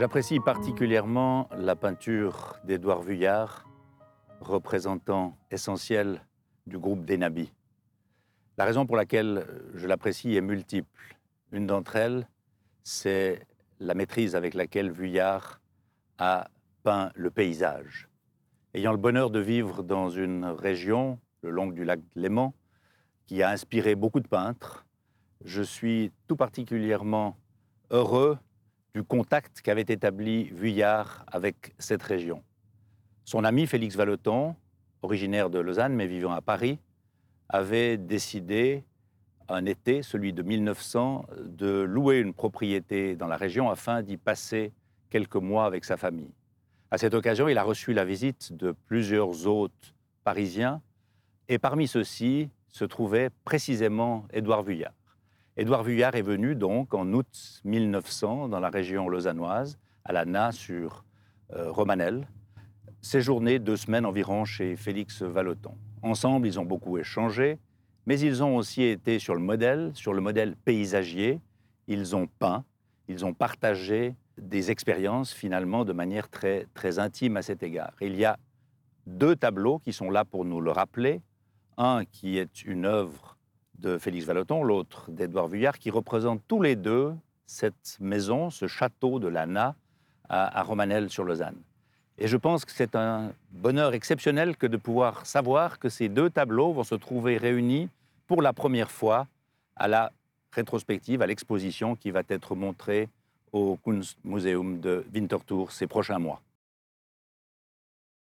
J'apprécie particulièrement la peinture d'Édouard Vuillard, représentant essentiel du groupe des Nabis. La raison pour laquelle je l'apprécie est multiple. Une d'entre elles, c'est la maîtrise avec laquelle Vuillard a peint le paysage. Ayant le bonheur de vivre dans une région, le long du lac Léman, qui a inspiré beaucoup de peintres, je suis tout particulièrement heureux du contact qu'avait établi Vuillard avec cette région. Son ami Félix Vallotton, originaire de Lausanne mais vivant à Paris, avait décidé un été, celui de 1900, de louer une propriété dans la région afin d'y passer quelques mois avec sa famille. À cette occasion, il a reçu la visite de plusieurs hôtes parisiens et parmi ceux-ci se trouvait précisément Édouard Vuillard. Édouard Vuillard est venu donc en août 1900 dans la région lausannoise, à la Na sur euh, Romanel, séjourné deux semaines environ chez Félix Vallotton. Ensemble, ils ont beaucoup échangé, mais ils ont aussi été sur le modèle, sur le modèle paysagier. Ils ont peint, ils ont partagé des expériences finalement de manière très, très intime à cet égard. Il y a deux tableaux qui sont là pour nous le rappeler. Un qui est une œuvre de Félix Vallotton, l'autre d'Edouard Vuillard, qui représentent tous les deux cette maison, ce château de l'Anna à, à Romanel-sur-Lausanne. Et je pense que c'est un bonheur exceptionnel que de pouvoir savoir que ces deux tableaux vont se trouver réunis pour la première fois à la rétrospective, à l'exposition qui va être montrée au Kunstmuseum de Winterthur ces prochains mois.